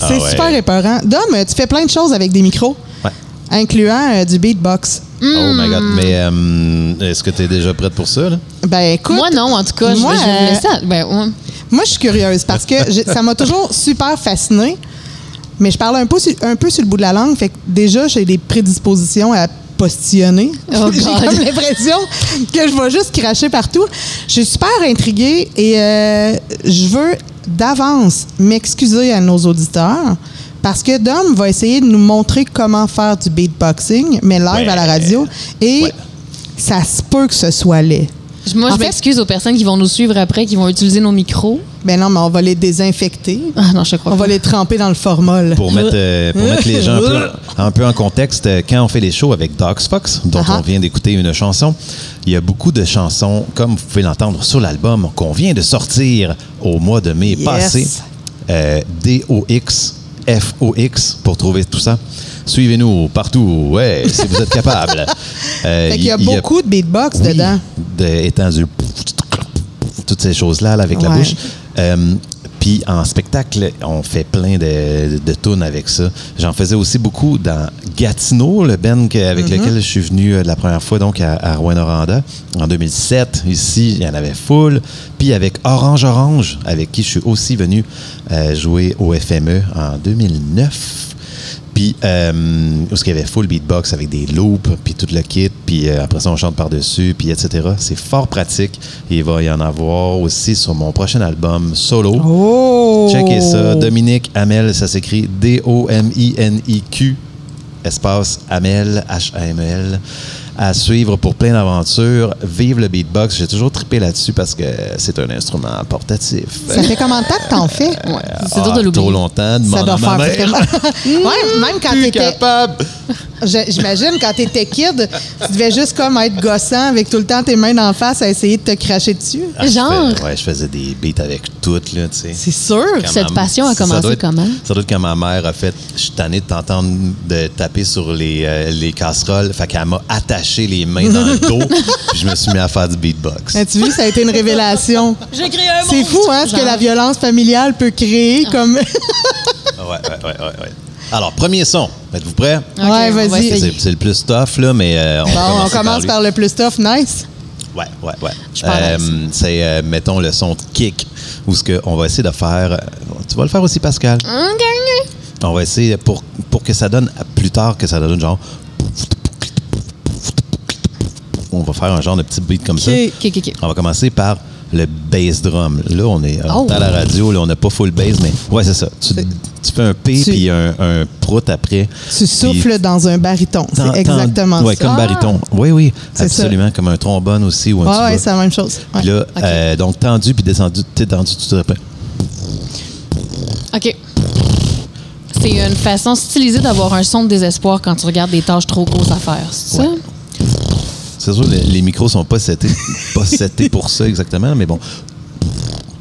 Ah C'est ouais. super épeurant. Dom, tu fais plein de choses avec des micros, Ouais. incluant euh, du beatbox. Oh my God. Mais euh, est-ce que tu es déjà prête pour ça? Là? Ben écoute, Moi, non, en tout cas, je- Moi, je, euh. Ben, ouais. moi je suis curieuse parce que j'ai- ça m'a toujours super fascinée, mais je parle un peu, sur, un peu sur le bout de la langue, fait que déjà j'ai des prédispositions à postillonner. Oh j'ai comme l'impression que je vais juste cracher partout. Je suis super intriguée et euh, je veux d'avance m'excuser à nos auditeurs. Parce que Dom va essayer de nous montrer comment faire du beatboxing, mais live Ouais. à la radio. Et Ouais. ça se peut que ce soit laid. Moi, En je fait- m'excuse aux personnes qui vont nous suivre après, qui vont utiliser nos micros. Ben non, mais on va les désinfecter. Ah non, je crois On pas. va les tremper dans le formol. Pour mettre, euh, pour mettre les gens un peu, un peu en contexte, euh, quand on fait les shows avec Dogs Fox, dont ah. on vient d'écouter une chanson, il y a beaucoup de chansons, comme vous pouvez l'entendre sur l'album qu'on vient de sortir au mois de mai Yes. passé, euh, D-O-X, F-O-X, pour trouver tout ça. Suivez-nous partout, ouais, si vous êtes capable. Euh, Fait qu'il y a beaucoup de beatbox oui, dedans. de- étant du toutes ces choses-là là, avec la bouche. Euh, puis en spectacle, on fait plein de, de tunes avec ça. J'en faisais aussi beaucoup dans Gatineau, le band que- avec Mm-hmm. lequel je suis venu euh, la première fois donc à, à Rouen-Noranda en 2007. Ici, il y en avait full. Puis avec Orange Orange, avec qui je suis aussi venu euh, jouer au FME en 2009. Puis, euh, où ce qu'il y avait full beatbox avec des loops, puis tout le kit, puis euh, après ça, on chante par-dessus, puis etc. C'est fort pratique. Et il va y en avoir aussi sur mon prochain album solo. Oh! Checkez ça. Dominique Hamel, ça s'écrit D-O-M-I-N-I-Q, espace Hamel, H-A-M-E-L, à suivre pour plein d'aventures. Vive le beatbox. J'ai toujours trippé là-dessus parce que c'est un instrument portatif. Ça fait combien de temps que t'en fais? C'est dur de Ah, l'oublier. Trop longtemps. Ça doit faire vraiment... ouais, même quand t'étais... capable. Je- J'imagine, quand t'étais kid, tu devais juste comme être gossant avec tout le temps tes mains d'en face à essayer de te cracher dessus. Ah, je Genre? fais- ouais, je faisais des beats avec toutes, là, tu sais. C'est sûr. Quand Cette ma- passion a commencé être- comment? Ça doit être quand ma mère a fait. Je suis tanné de t'entendre de taper sur les, euh, les casseroles. Fait qu'elle m'a attaché les mains dans le dos. puis je me suis mis à faire du beatbox. As-tu vu, ça a été une révélation? J'ai créé un C'est fou, hein, ce que la violence familiale peut créer comme. Ouais, ouais, ouais, ouais, ouais. Alors, premier son. Êtes-vous prêts? Ok, Ouais, vas-y. C'est le plus tough, là, mais euh, on, Bon, va on commencer commence par le plus tough. Nice. Ouais, ouais, ouais. L'aise. c'est, euh, mettons, le son de kick, où ce que on va essayer de faire. euh, tu vas le faire aussi, Pascal. Ok. On va essayer pour, pour que ça donne, plus tard, que ça donne genre. On va faire un genre de petit beat comme ça. Ok. Ok, ok, ok. On va commencer par le bass drum. Là, on est, Oh. à la radio, là, on n'a pas full bass, mais ouais, c'est ça. Tu, tu fais un P Tu- puis un, un prout après. Tu souffles dans un baryton. C'est exactement ouais, ça. comme baryton. Oui, oui, absolument. Comme un trombone aussi ou un Ouais, tuba. ouais, c'est la même chose. Ouais. Puis là, euh, donc tendu puis descendu, t'es tendu, tu te répètes. OK. C'est une façon stylisée d'avoir un son de désespoir quand tu regardes des tâches trop grosses à faire, c'est ça? Ouais. C'est sûr, les, les micros sont pas setés, pas setés pour ça exactement, mais bon.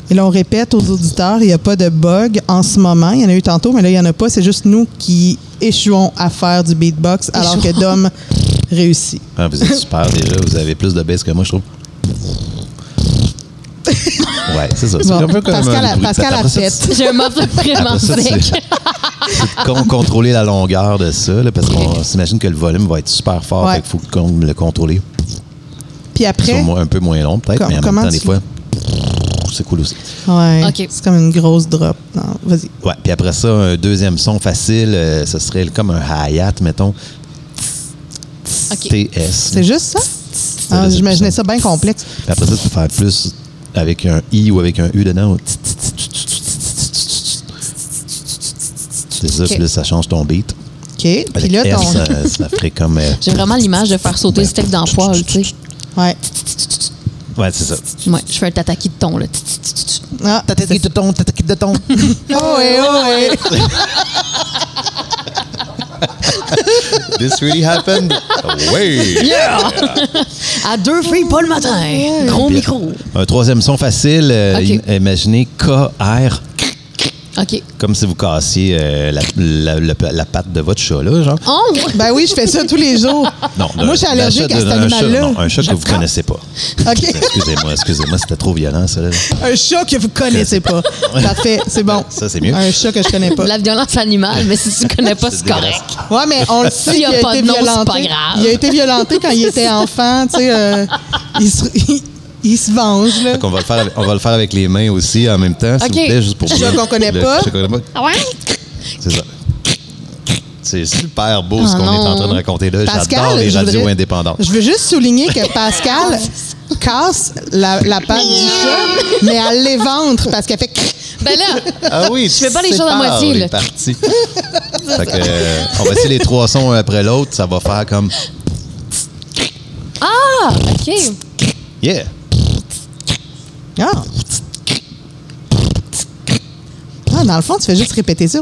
Et là, on répète aux auditeurs, il n'y a pas de bug en ce moment. Il y en a eu tantôt, mais là, il n'y en a pas. C'est juste nous qui échouons à faire du beatbox alors que. Dom réussit. Ah, vous êtes super déjà, vous avez plus de bass que moi, je trouve. Ouais, c'est ça. C'est Bon, un peu comme Pascal un a- bruit. Pascal a fait. J'ai un muffler vraiment sec. c'est- con- contrôler la longueur de ça, là, parce qu'on s'imagine que le volume va être super fort, Ouais. fait qu'il faut qu'on le contrôler. Puis après, un peu moins long, peut-être, mais en comment même temps, des tu- fois, c'est cool aussi. ouais, OK. c'est comme une grosse drop. Vas-y. Ouais, puis après ça, un deuxième son facile, euh, ce serait comme un hi-hat, mettons. OK. TS. C'est juste ça? Ah, J'imaginais ça bien complexe. Puis après ça, tu peux faire plus avec un I ou avec un U dedans. C'est ça, Ok. puis là, ça change ton beat. OK. Puis là, ton. ça, ça ferait comme... euh, J'ai vraiment l'image de faire sauter le steak dans le poêle, tu sais. Ouais. Ouais, c'est ça. Ouais, je fais un tataki de ton, là. Ah, Tataki de ton, tataki de ton. oh, ouais, oh, ouais. This really happened? Oui! À deux filles, pas le matin. Gros micro. Un troisième son facile, euh, imaginez KR, OK. comme si vous cassiez euh, la, la- la- la patte de votre chat, là, genre. Oh! Ben oui, je fais ça tous les jours. Non, Moi, je suis allergique à cet animal-là. non, un chat que vous connaissez pas. OK. Excusez-moi, excusez-moi, c'était trop violent, ça. là. Un chat que vous connaissez pas. Parfait, c'est bon. Ça, c'est mieux. Un chat que je connais pas. La violence animale, mais si tu connais pas, C'est correct. Ouais, mais on le sait S'il y a pas été de violenté. pas grave. Il a été violenté quand il était enfant, tu sais. euh, il, se, il, se venge, là. Qu'on va le faire avec, on va le faire avec les mains aussi en même temps, s'il vous plaît, juste pour bien- qu'on connaît pas. qu'on connaît pas. Ah ouais? C'est ça. C'est super beau ce Oh qu'on est en train de raconter là. Pascal, J'adore les je radios voudrais- indépendantes. Je veux juste souligner que Pascal casse la, la patte du chat, mais elle l'éventre parce qu'elle fait... Ben là, Ah oui, Je fais pas les choses à moitié, les là. parties. fait que, euh, on va essayer les trois sons un après l'autre. Ça va faire comme ah, OK. Yeah. Ah. Ah, dans le fond, tu fais juste répéter ça.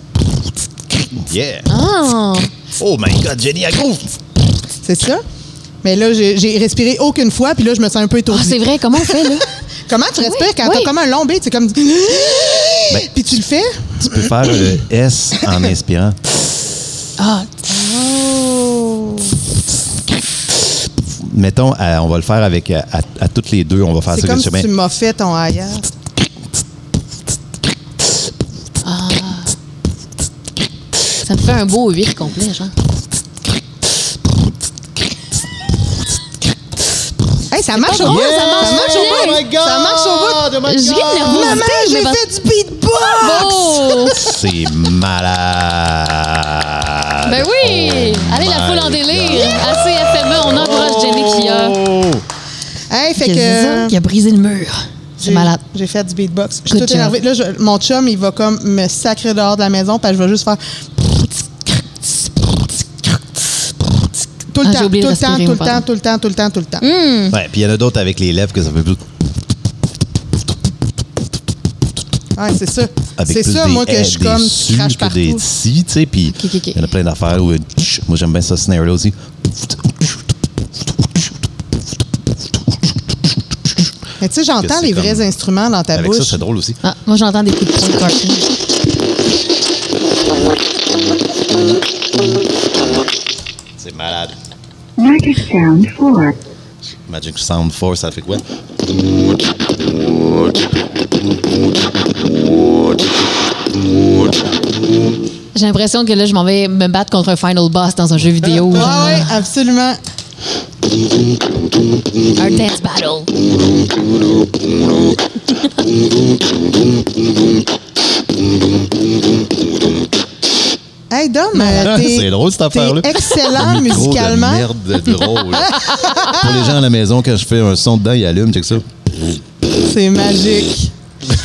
Yeah. Ah. Oh my God, Jenny à groove. C'est ça. Mais là, j'ai j'ai respiré aucune fois, puis là, je me sens un peu Ah, étourdie. c'est vrai, comment on fait, là? Comment tu respires quand oui. t'as comme un long beat? C'est comme... Ben, puis tu le fais? Tu peux faire le S en inspirant. Ah, Mettons, euh, on va le faire avec à, à- à toutes les deux. On va faire C'est ça comme si tu m'as fait ton ailleurs. ça me fait un beau 8 complet, genre. Hey, ça marche au bout! ça marche ça marche bien. au bout! Oh my God! Ça marche au bout! Oh my Je Maman, j'ai fait du beatbox! Oh! C'est malade. Ben oui! Allez, la foule en délire. Assez FME, on encourage Jenny qui a, Oh! Hey, fait qui a, que... qui a brisé le mur. C'est j'ai- malade. J'ai fait du beatbox. Je suis toute énervée. Là, je- mon chum, il va comme me sacrer dehors de la maison, parce que je vais juste faire... Tout le Ah, temps, tout le temps, tout le temps, tout le temps, tout le temps, tout le temps. Ouais, puis il y en a d'autres avec les lèvres que ça fait plus. Ouais, c'est ça. C'est ça, moi, que je suis comme, crache des partout. si, tu sais, puis il y en a plein d'affaires où, tch, moi j'aime bien ce snare-là aussi. Mais tu sais, j'entends les vrais comme- instruments dans ta Avec ça, bouche. c'est drôle aussi. Ah, moi, j'entends des coups de poing de cartoon. C'est malade. Magic Sound 4. Magic Sound 4, ça fait quoi? J'ai l'impression que là, je m'en vais me battre contre un final boss dans un jeu vidéo. Ah oui, absolument. Un dance battle. Hey, Dom, euh, t'es- C'est drôle, cette affaire-là. T'es excellent micro musicalement. De merde drôle. Pour les gens à la maison, quand je fais un son dedans, ils allument, check ça. C'est magique.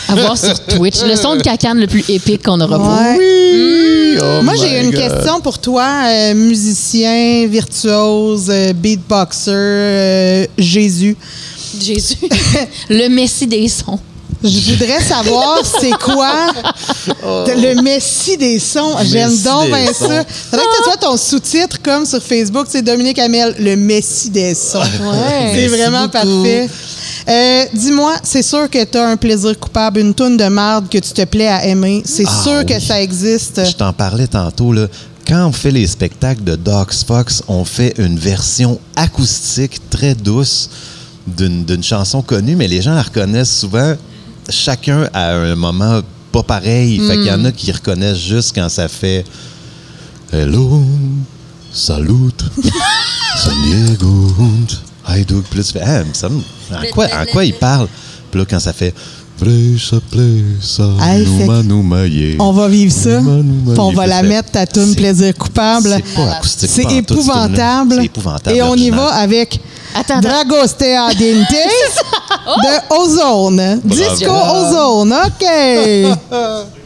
À voir sur Twitch. Le son de cacane le plus épique qu'on aura Ouais. Oh Moi, j'ai une God. question pour toi, euh, musicien, virtuose, euh, beatboxer, euh, Jésus. Jésus. le messie des sons. Je voudrais savoir c'est quoi le messie des sons? J'aime donc bien sons. ça. Faudrait que tu sois ton sous-titre comme sur Facebook, c'est Dominique Hamel, le messie des sons. Ouais. C'est vraiment beaucoup. parfait. Euh, Dis-moi, c'est sûr que tu as un plaisir coupable, une toune de merde que tu te plais à aimer. C'est Ah sûr que ça existe. Je t'en parlais tantôt, là. Quand on fait les spectacles de Docs Fox, on fait une version acoustique très douce d'une chanson connue, mais les gens la reconnaissent souvent, chacun à un moment pas pareil. Fait qu'il y en a qui reconnaissent juste quand ça fait Hello, salut, San Diego, Hajduk. Puis là, tu fais, ah, ça me- en, quoi, en quoi il parle? Puis là, quand ça fait Presa, plesa, Hey, fait numa, numa, yeah. On va vivre ça. Puis on va la Fait- mettre, ta c'est- plaisir coupable. C'est pas acoustique. C'est épouvantable. C'est épouvantable. Et on y va avec Attends. Dragostea Dente de Ozone. Disco Ozone. OK.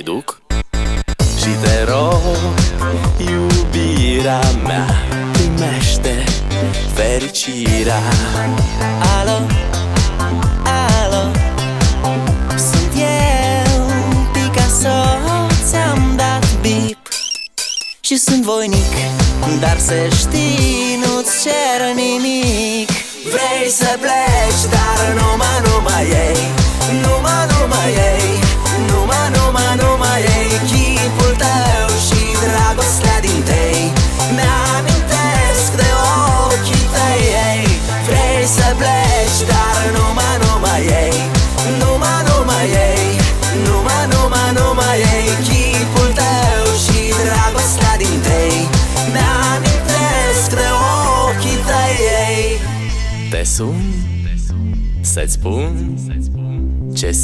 haiduc Și te rog, iubirea mea Primește fericirea Alo? Alo? Sunt eu, Picasso Ți-am dat bip Și sunt voinic Dar să știi, nu-ți cer nimic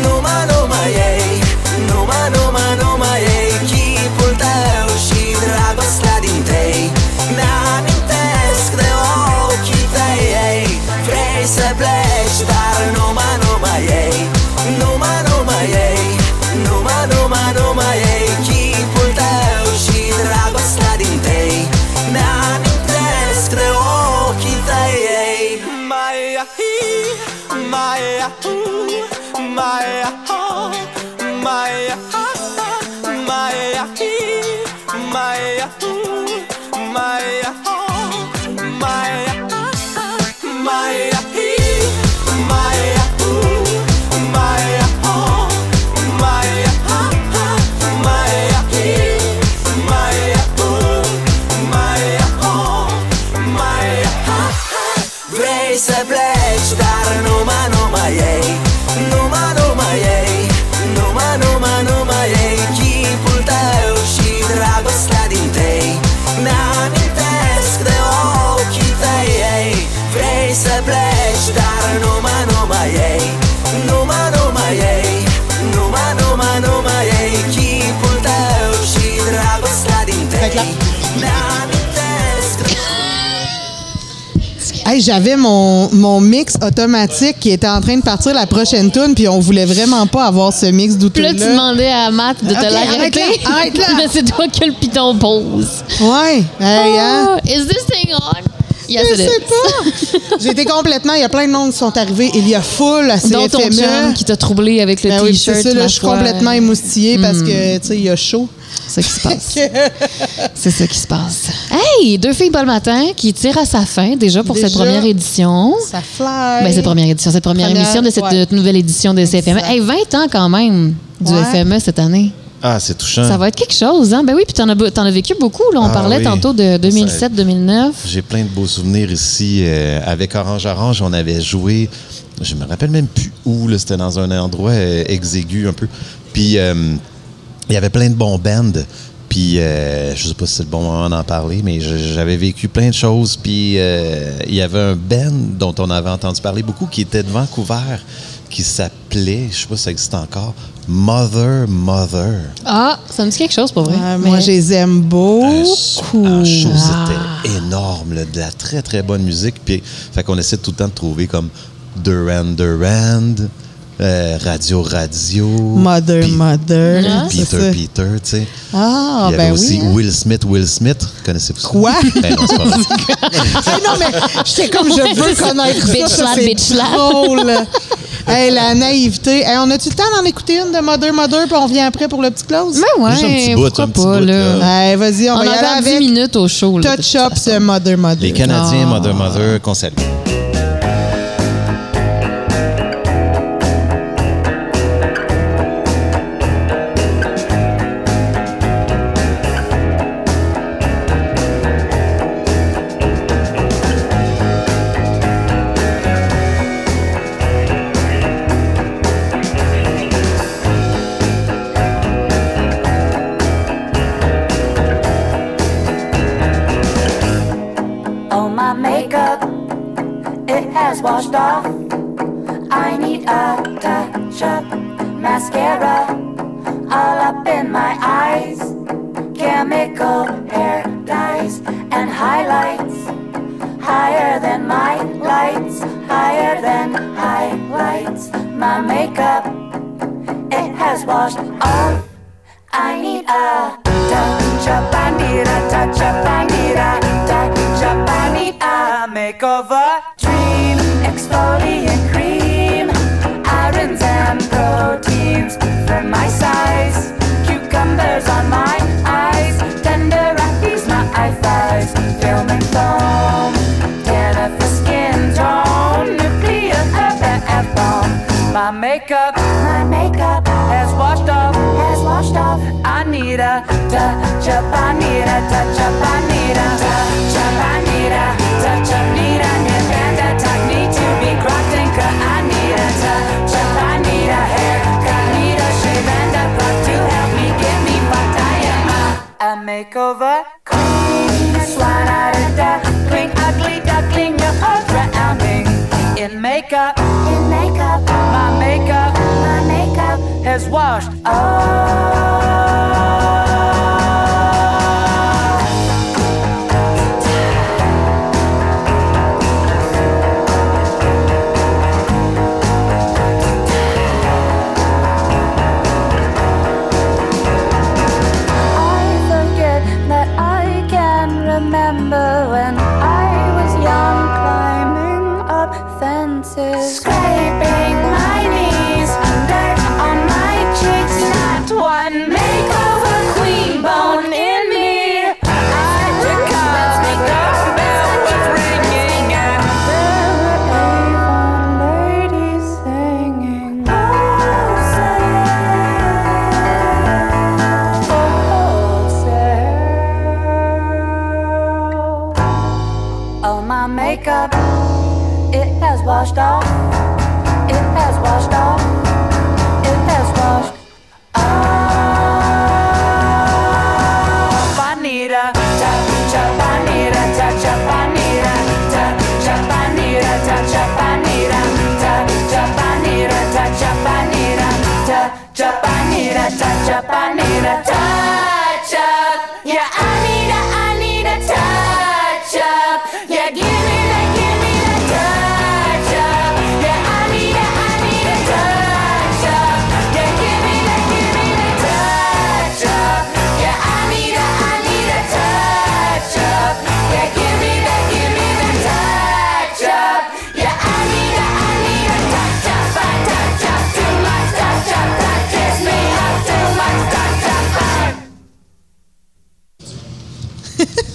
no ma no ma no ma no no. Hey, j'avais mon, mon mix automatique qui était en train de partir la prochaine tune, puis on voulait vraiment pas avoir ce mix douteux Puis là, tu demandais à Matt de te Ok, l'arrêter. arrête-la. Mais c'est toi qui le piton pose. Ouais. Hey, hein? Oh, is this thing on? Yes, Je sais is. pas. J'ai été complètement. Il y a plein de monde qui sont arrivés. Il y a full à Dont ton CFME. chum qui t'a troublé avec le Ben oui, c'est t-shirt. ça, là, je suis complètement émoustillée parce que, tu sais, il y a chaud. C'est ça qui se passe. C'est ça qui se passe. Hey, deux filles pas le matin qui tirent à sa fin déjà pour cette première édition. Ça fly. Ben, cette première édition, cette première, Première, émission de cette ouais. euh, nouvelle édition de CFME. Hey, 20 ans quand même du Ouais. FME cette année. Ah, c'est touchant. Ça va être quelque chose, hein? Ben oui, puis t'en as, t'en as vécu beaucoup. Là. On Ah parlait oui. tantôt de 2007-2009. J'ai plein de beaux souvenirs ici. euh, avec Orange Orange, on avait joué, je me rappelle même plus où, là, c'était dans un endroit euh, exigu un peu. Puis euh, il y avait plein de bons bands. Puis euh, je sais pas si c'est le bon moment d'en parler, mais j'avais vécu plein de choses. Puis euh, il y avait un band dont on avait entendu parler beaucoup qui était de Vancouver, qui s'appelait, je sais pas si ça existe encore, Mother Mother. Ah, ça me dit quelque chose pour vrai. Moi, je les aime Un beaucoup. super show, Ah. c'était énorme, là, de la très très bonne musique. Puis, fait qu'on essaie tout le temps de trouver comme Duran Duran, euh, Radio Radio, Mother, Pi- mother. c'est Peter ça. Peter, tu sais. Ah, Il y avait ben aussi oui. hein. Will Smith, Will Smith. Connaissez-vous ça? Quoi? Ben non, c'est pas vrai. Hey, non, mais j'étais comme je veux connaître ça. Bitch ça. slap, c'est bitch slap. drôle. hey, la naïveté. Hey, on a-tu le temps d'en écouter une de Mother, Mother, puis on vient après pour le petit close? Ben ouais, Juste un petit bout, pourquoi un petit pas, bout, là. là. Hey, vas-y, on, On va y aller encore 10 avec minutes au show. Là, Touch Up de Mother, Mother. Les Canadiens, Ah. Mother Mother, qu'on salue.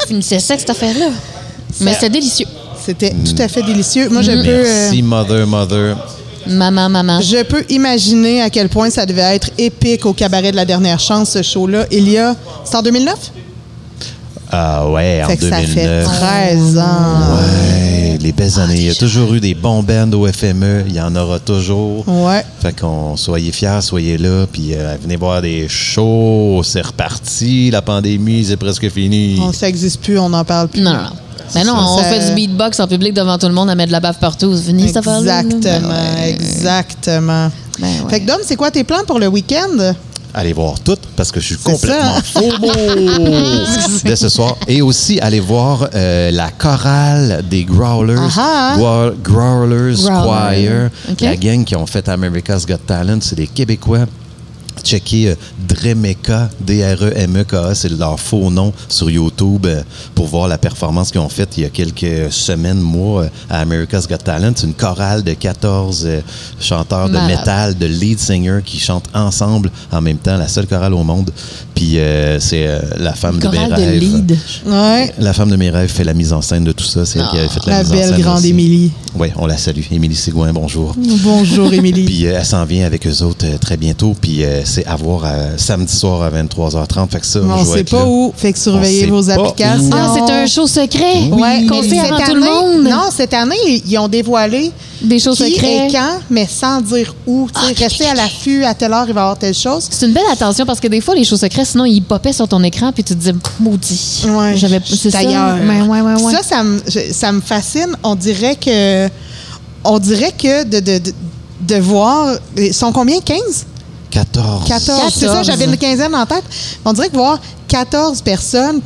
Finissait sec, cette affaire-là. Mais c'était délicieux. C'était tout à fait délicieux. Moi, je peux... euh, Merci, Mother, Mother. Maman, maman. Je peux imaginer à quel point ça devait être épique au cabaret de la dernière chance, ce show-là. Il y a. C'est en 2009? Ah ouais, en fait que ça fait 2009. 13 ans. Ouais, les belles années. Il y a toujours eu des bons bands au FME. Il y en aura toujours. Ouais. Fait qu'on soyez fiers, soyez là, puis euh, venez voir des shows. C'est reparti. La pandémie, c'est presque fini. On, ça n'existe plus, on n'en parle plus. Non, non. Mais non, ça, on ça- fait du beatbox en public devant tout le monde à mettre de la bave partout. Affaire-là. là. Exactement, Ben ouais. exactement. Ben ouais. Fait que Dom, c'est quoi tes plans pour le week-end? Allez voir tout parce que je suis complètement faux de ce soir. Et aussi, allez voir euh, la chorale des Growlers. Ah ah. Growlers Growler. Choir. La gang qui ont fait America's Got Talent, c'est des Québécois. Checker euh, Dremeka, D-R-E-M-E-K-A, c'est leur faux nom sur YouTube euh, pour voir la performance qu'ils ont faite il y a quelques semaines, mois euh, à America's Got Talent. C'est une chorale de 14 euh, chanteurs de métal, de lead singers qui chantent ensemble en même temps, la seule chorale au monde. Puis euh, c'est euh, la femme de mes de rêves. lead. Ouais. La femme de mes rêves fait la mise en scène de tout ça. C'est elle qui avait fait la, La mise en belle scène. grande aussi. Émilie. Oui, on la salue. Émilie Sigouin, bonjour. Bonjour, Émilie. Puis euh, elle s'en vient avec eux autres euh, très bientôt. Puis euh, c'est à voir euh, samedi soir à 23h30. Fait que ça, on je vais sait pas là. où. Fait que surveillez vos applications. Ah, c'est un show secret. Ouais, Qu'on mais sait cette avant tout année- le monde. Non, cette année, ils ont dévoilé Des shows qui secrets. et quand, mais sans dire où. Tu sais, Ah, ok, restez ok, à l'affût, à telle heure, il va y avoir telle chose. C'est une belle attention parce que des fois, les shows secrets, sinon, ils popaient sur ton écran puis tu te dis, maudit. Ouais, J'avais, c'est ça. ailleurs. Ouais, ouais, ouais, ouais. Ça, ça me, je- ça me fascine. On dirait que. On dirait que de, de, de, de voir. Ils sont combien? 15? 14. 14. C'est ça, 14. j'avais une quinzaine en tête. On dirait que voir 14 personnes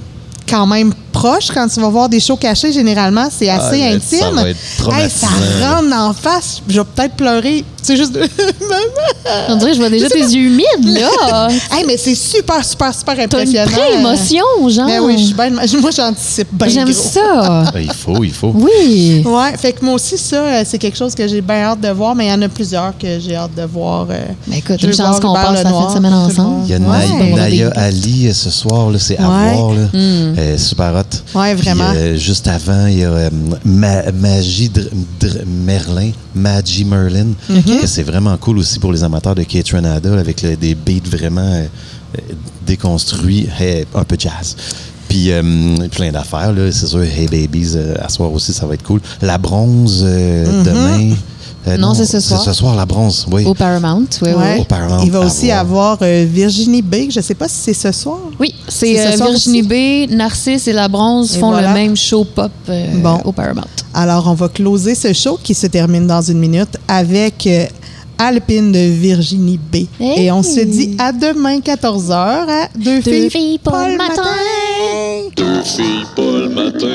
quand même proches quand tu vas voir des shows cachés, généralement, c'est assez mais intime. ça va être Hey, ça rentre en face. Je vais peut-être pleurer. C'est juste. On dirait que je vois déjà tes yeux humides, là. hey, mais c'est super, super, super T'as une impressionnant. pré-émotion, genre. Mais oui, je suis bien. Moi, j'anticipe bien. J'aime ça. Ben, il faut, il faut. Oui. Ouais, fait que moi aussi, ça, euh, c'est quelque chose que j'ai bien hâte de voir, mais il y en a plusieurs que j'ai hâte de voir. euh, Ben écoute, je une chance qu'on passe la fin de semaine ensemble. Il y a Ouais. Naya Ali euh, ce soir, là, c'est à voir. Là. Hmm. Euh, super hot. Ouais, Puis, vraiment. euh, juste avant, il y a euh, Ma- Magie Dr- Dr- Merlin, Magie Merlin, que c'est vraiment cool aussi pour les amateurs de Kate Renada, avec le- des beats vraiment euh, déconstruits, un peu jazz. Puis euh, plein d'affaires, là. c'est sûr. Hey Babies, euh, à soir aussi, ça va être cool. La bronze, euh, Mm-hmm. demain. Euh, Non, c'est ce soir. C'est ce soir, la bronze, oui. Au Paramount, oui, oui. Ouais. Au Paramount, Il va aussi voir. avoir euh, Virginie B. Je ne sais pas si c'est ce soir. Oui, c'est C'est ce euh, soir Virginie B, Narcisse et La Bronze Et font voilà. le même show pop euh, Bon. au Paramount. Alors, on va closer ce show qui se termine dans une minute avec euh, Alpine de Virginie B. Hey! Et on se dit à demain, 14h, à Deux, Deux filles, pas le matin. Deux filles, pas le matin.